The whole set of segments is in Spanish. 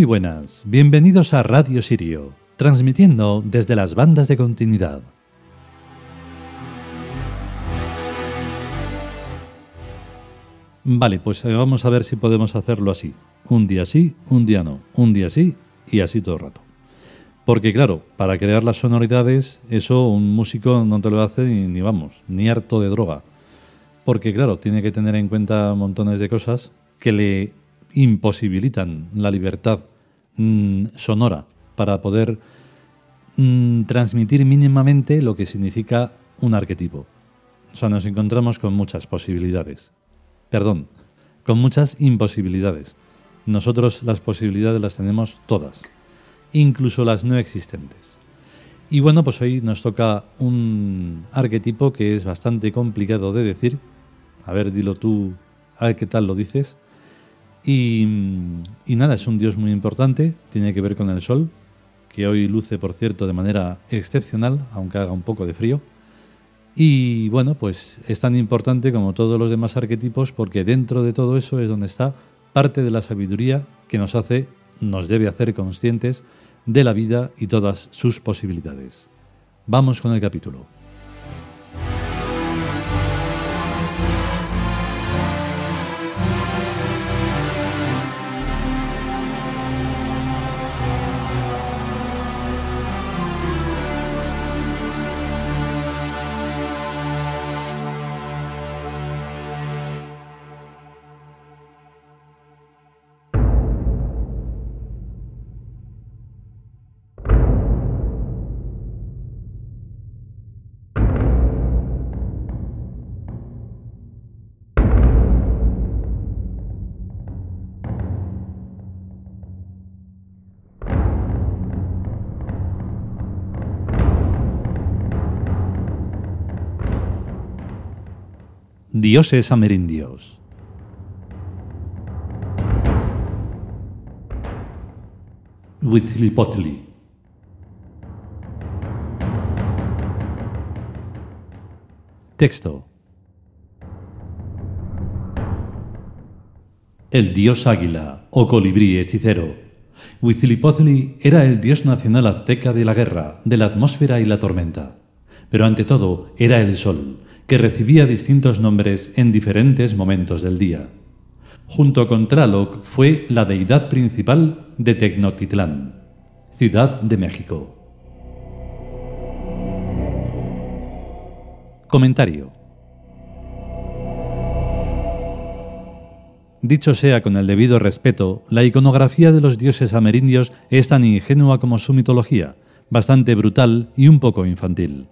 Muy buenas, bienvenidos a Radio Sirio, transmitiendo desde las bandas de continuidad. Vale, pues eh, vamos a ver si podemos hacerlo así. Un día sí, un día no, un día sí y así todo el rato. Porque claro, para crear las sonoridades, eso un músico no te lo hace ni, vamos, ni harto de droga. Porque claro, tiene que tener en cuenta montones de cosas que le imposibilitan la libertad mm, sonora para poder mm, transmitir mínimamente lo que significa un arquetipo. O sea, nos encontramos con muchas posibilidades. Perdón, con muchas imposibilidades. Nosotros las posibilidades las tenemos todas, incluso las no existentes. Y bueno, pues hoy nos toca un arquetipo que es bastante complicado de decir. A ver, dilo tú, a ver qué tal lo dices. Y, nada, es un dios muy importante, tiene que ver con el sol, que hoy luce, por cierto, de manera excepcional, aunque haga un poco de frío. Y bueno, pues es tan importante como todos los demás arquetipos porque dentro de todo eso es donde está parte de la sabiduría que nos hace, nos debe hacer conscientes de la vida y todas sus posibilidades. Vamos con el capítulo. Dioses amerindios. Huitzilopochtli. Texto. El dios águila o colibrí hechicero. Huitzilopochtli era el dios nacional azteca de la guerra, de la atmósfera y la tormenta. Pero ante todo era el sol, que recibía distintos nombres en diferentes momentos del día. Junto con Tlaloc fue la deidad principal de Tecnotitlán, Ciudad de México. Comentario. Dicho sea con el debido respeto, la iconografía de los dioses amerindios es tan ingenua como su mitología, bastante brutal y un poco infantil.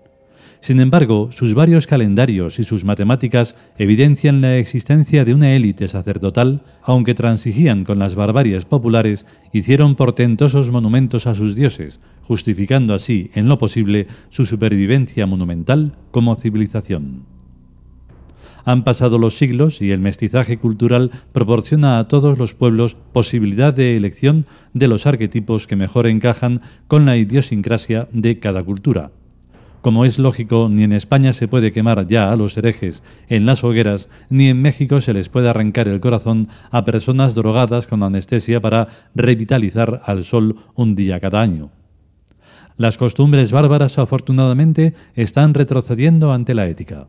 Sin embargo, sus varios calendarios y sus matemáticas evidencian la existencia de una élite sacerdotal, aunque transigían con las barbaries populares, hicieron portentosos monumentos a sus dioses, justificando así, en lo posible, su supervivencia monumental como civilización. Han pasado los siglos y el mestizaje cultural proporciona a todos los pueblos posibilidad de elección de los arquetipos que mejor encajan con la idiosincrasia de cada cultura como es lógico, ni en España se puede quemar ya a los herejes en las hogueras, ni en México se les puede arrancar el corazón a personas drogadas con anestesia para revitalizar al sol un día cada año. Las costumbres bárbaras afortunadamente están retrocediendo ante la ética.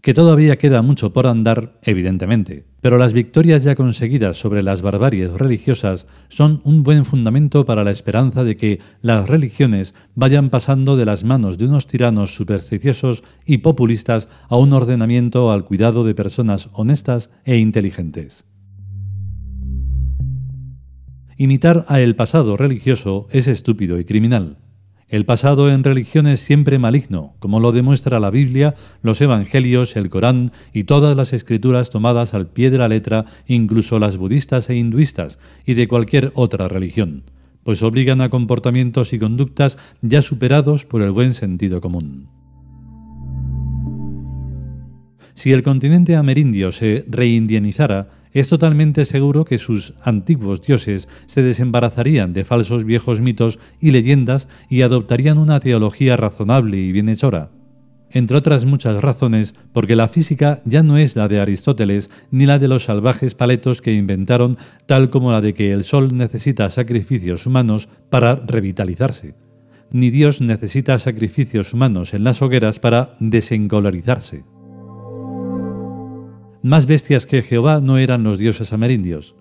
Que todavía queda mucho por andar, evidentemente, pero las victorias ya conseguidas sobre las barbaries religiosas son un buen fundamento para la esperanza de que las religiones vayan pasando de las manos de unos tiranos supersticiosos y populistas a un ordenamiento al cuidado de personas honestas e inteligentes. Imitar a el pasado religioso es estúpido y criminal. El pasado en religión es siempre maligno, como lo demuestra la Biblia, los Evangelios, el Corán y todas las escrituras tomadas al pie de la letra, incluso las budistas e hinduistas, y de cualquier otra religión, pues obligan a comportamientos y conductas ya superados por el buen sentido común. Si el continente amerindio se reindianizara, es totalmente seguro que sus antiguos dioses se desembarazarían de falsos viejos mitos y leyendas y adoptarían una teología razonable y bienhechora. entre otras muchas razones, porque la física ya no es la de Aristóteles ni la de los salvajes paletos que inventaron, tal como la de que el Sol necesita sacrificios humanos para revitalizarse. Ni Dios necesita sacrificios humanos en las hogueras para desencolarizarse. Más bestias que Jehová no eran los dioses amerindios.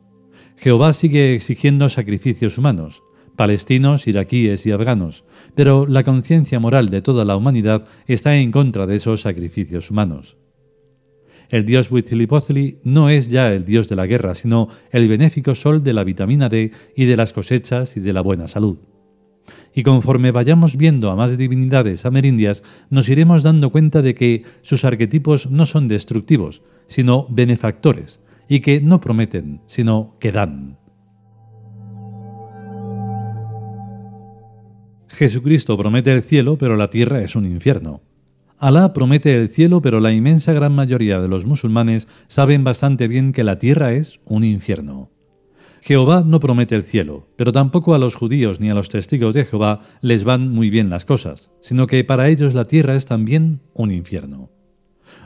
Jehová sigue exigiendo sacrificios humanos, palestinos, iraquíes y afganos, pero la conciencia moral de toda la humanidad está en contra de esos sacrificios humanos. El dios Huitzilopochtli no es ya el dios de la guerra, sino el benéfico sol de la vitamina D y de las cosechas y de la buena salud. Y conforme vayamos viendo a más divinidades amerindias, nos iremos dando cuenta de que sus arquetipos no son destructivos, sino benefactores, y que no prometen, sino que dan. Jesucristo promete el cielo, pero la tierra es un infierno. Alá promete el cielo, pero la inmensa gran mayoría de los musulmanes saben bastante bien que la tierra es un infierno. Jehová no promete el cielo, pero tampoco a los judíos ni a los testigos de Jehová les van muy bien las cosas, sino que para ellos la tierra es también un infierno.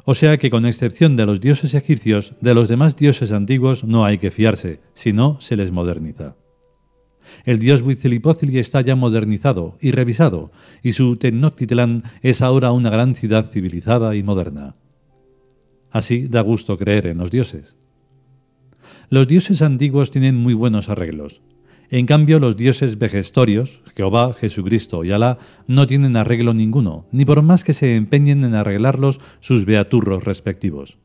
O sea que con excepción de los dioses egipcios, de los demás dioses antiguos no hay que fiarse, sino se les moderniza. El dios Huitzilopochtli está ya modernizado y revisado, y su Tenochtitlan es ahora una gran ciudad civilizada y moderna. Así da gusto creer en los dioses. Los dioses antiguos tienen muy buenos arreglos. En cambio, los dioses vejestorios, Jehová, Jesucristo y Alá, no tienen arreglo ninguno, ni por más que se empeñen en arreglarlos sus beaturros respectivos.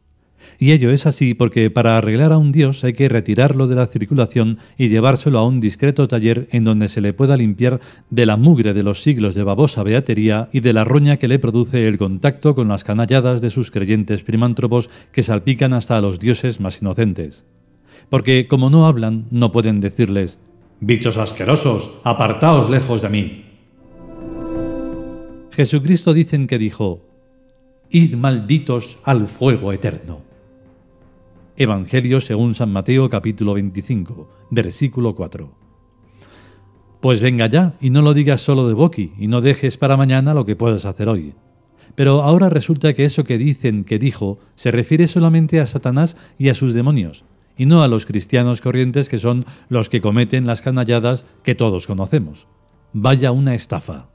Y ello es así porque para arreglar a un dios hay que retirarlo de la circulación y llevárselo a un discreto taller en donde se le pueda limpiar de la mugre de los siglos de babosa beatería y de la roña que le produce el contacto con las canalladas de sus creyentes primántropos que salpican hasta a los dioses más inocentes. Porque como no hablan, no pueden decirles, Bichos asquerosos, apartaos lejos de mí. Jesucristo dicen que dijo, Id malditos al fuego eterno. Evangelio según San Mateo capítulo 25, versículo 4. Pues venga ya y no lo digas solo de boqui y no dejes para mañana lo que puedas hacer hoy. Pero ahora resulta que eso que dicen que dijo se refiere solamente a Satanás y a sus demonios, y no a los cristianos corrientes que son los que cometen las canalladas que todos conocemos. Vaya una estafa.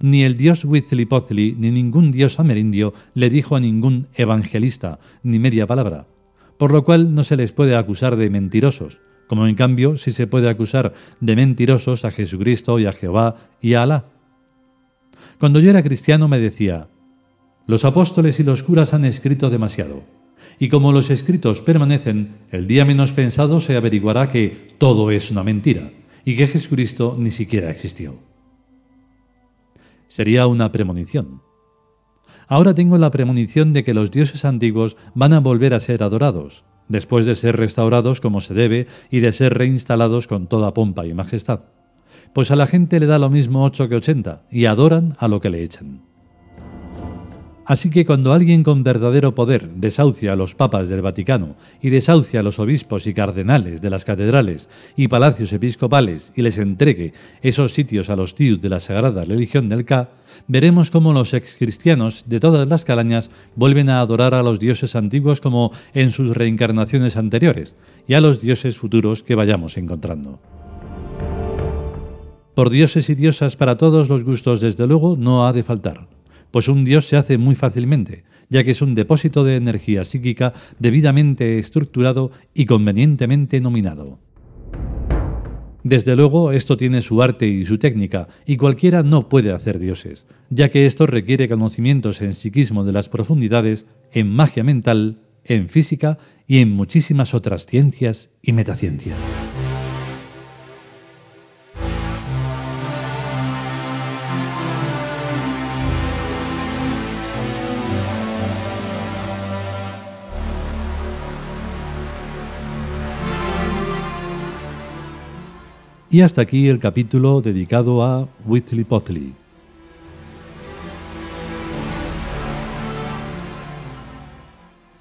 Ni el dios Huitzilopochtli ni ningún dios amerindio le dijo a ningún evangelista ni media palabra, por lo cual no se les puede acusar de mentirosos, como en cambio sí se puede acusar de mentirosos a Jesucristo y a Jehová y a Alá. Cuando yo era cristiano me decía, los apóstoles y los curas han escrito demasiado, y como los escritos permanecen, el día menos pensado se averiguará que todo es una mentira y que Jesucristo ni siquiera existió sería una premonición. Ahora tengo la premonición de que los dioses antiguos van a volver a ser adorados, después de ser restaurados como se debe y de ser reinstalados con toda pompa y majestad. Pues a la gente le da lo mismo 8 que 80 y adoran a lo que le echan. Así que cuando alguien con verdadero poder desahucia a los papas del Vaticano y desahucia a los obispos y cardenales de las catedrales y palacios episcopales y les entregue esos sitios a los tíos de la sagrada religión del K, veremos cómo los excristianos de todas las calañas vuelven a adorar a los dioses antiguos como en sus reencarnaciones anteriores y a los dioses futuros que vayamos encontrando. Por dioses y diosas para todos los gustos, desde luego, no ha de faltar pues un dios se hace muy fácilmente, ya que es un depósito de energía psíquica debidamente estructurado y convenientemente nominado. Desde luego, esto tiene su arte y su técnica, y cualquiera no puede hacer dioses, ya que esto requiere conocimientos en psiquismo de las profundidades, en magia mental, en física y en muchísimas otras ciencias y metaciencias. Y hasta aquí el capítulo dedicado a Huitzilopochtli.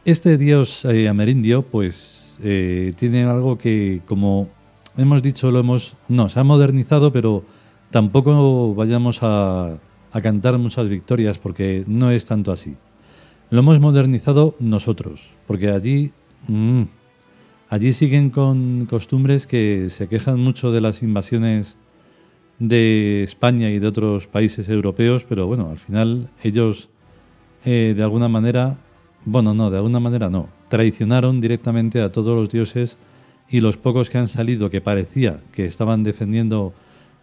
Este dios eh, amerindio, pues, eh, tiene algo que, como hemos dicho, lo hemos, no, se ha modernizado, pero tampoco vayamos a, a cantar muchas victorias, porque no es tanto así. Lo hemos modernizado nosotros, porque allí, mm, allí siguen con costumbres que se quejan mucho de las invasiones de España y de otros países europeos, pero bueno, al final ellos eh, de alguna manera, bueno, no, de alguna manera no, traicionaron directamente a todos los dioses y los pocos que han salido que parecía que estaban defendiendo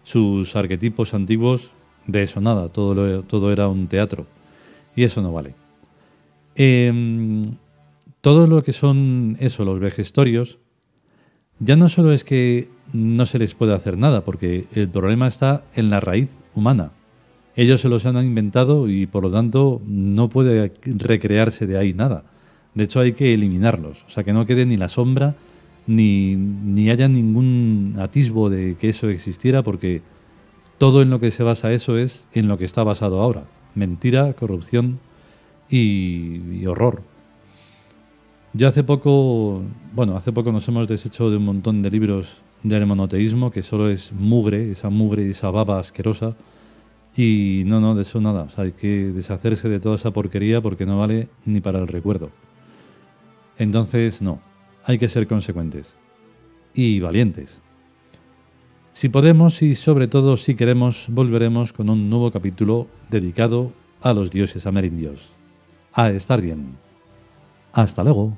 sus arquetipos antiguos, de eso nada, todo, todo era un teatro. Y eso no vale. Eh, todo lo que son eso, los vejestorios, ya no solo es que no se les puede hacer nada, porque el problema está en la raíz humana. Ellos se los han inventado y por lo tanto no puede recrearse de ahí nada. De hecho hay que eliminarlos, o sea que no quede ni la sombra ni, ni haya ningún atisbo de que eso existiera porque todo en lo que se basa eso es en lo que está basado ahora. Mentira, corrupción y, horror. Yo hace poco, bueno, hace poco nos hemos deshecho de un montón de libros del monoteísmo, que solo es mugre, esa mugre y esa baba asquerosa. Y no, no, de eso nada. hay que deshacerse de toda esa porquería porque no vale ni para el recuerdo. Entonces, no, hay que ser consecuentes y valientes. Si podemos y sobre todo si queremos, volveremos con un nuevo capítulo dedicado a los dioses amerindios. A estar bien. Hasta luego.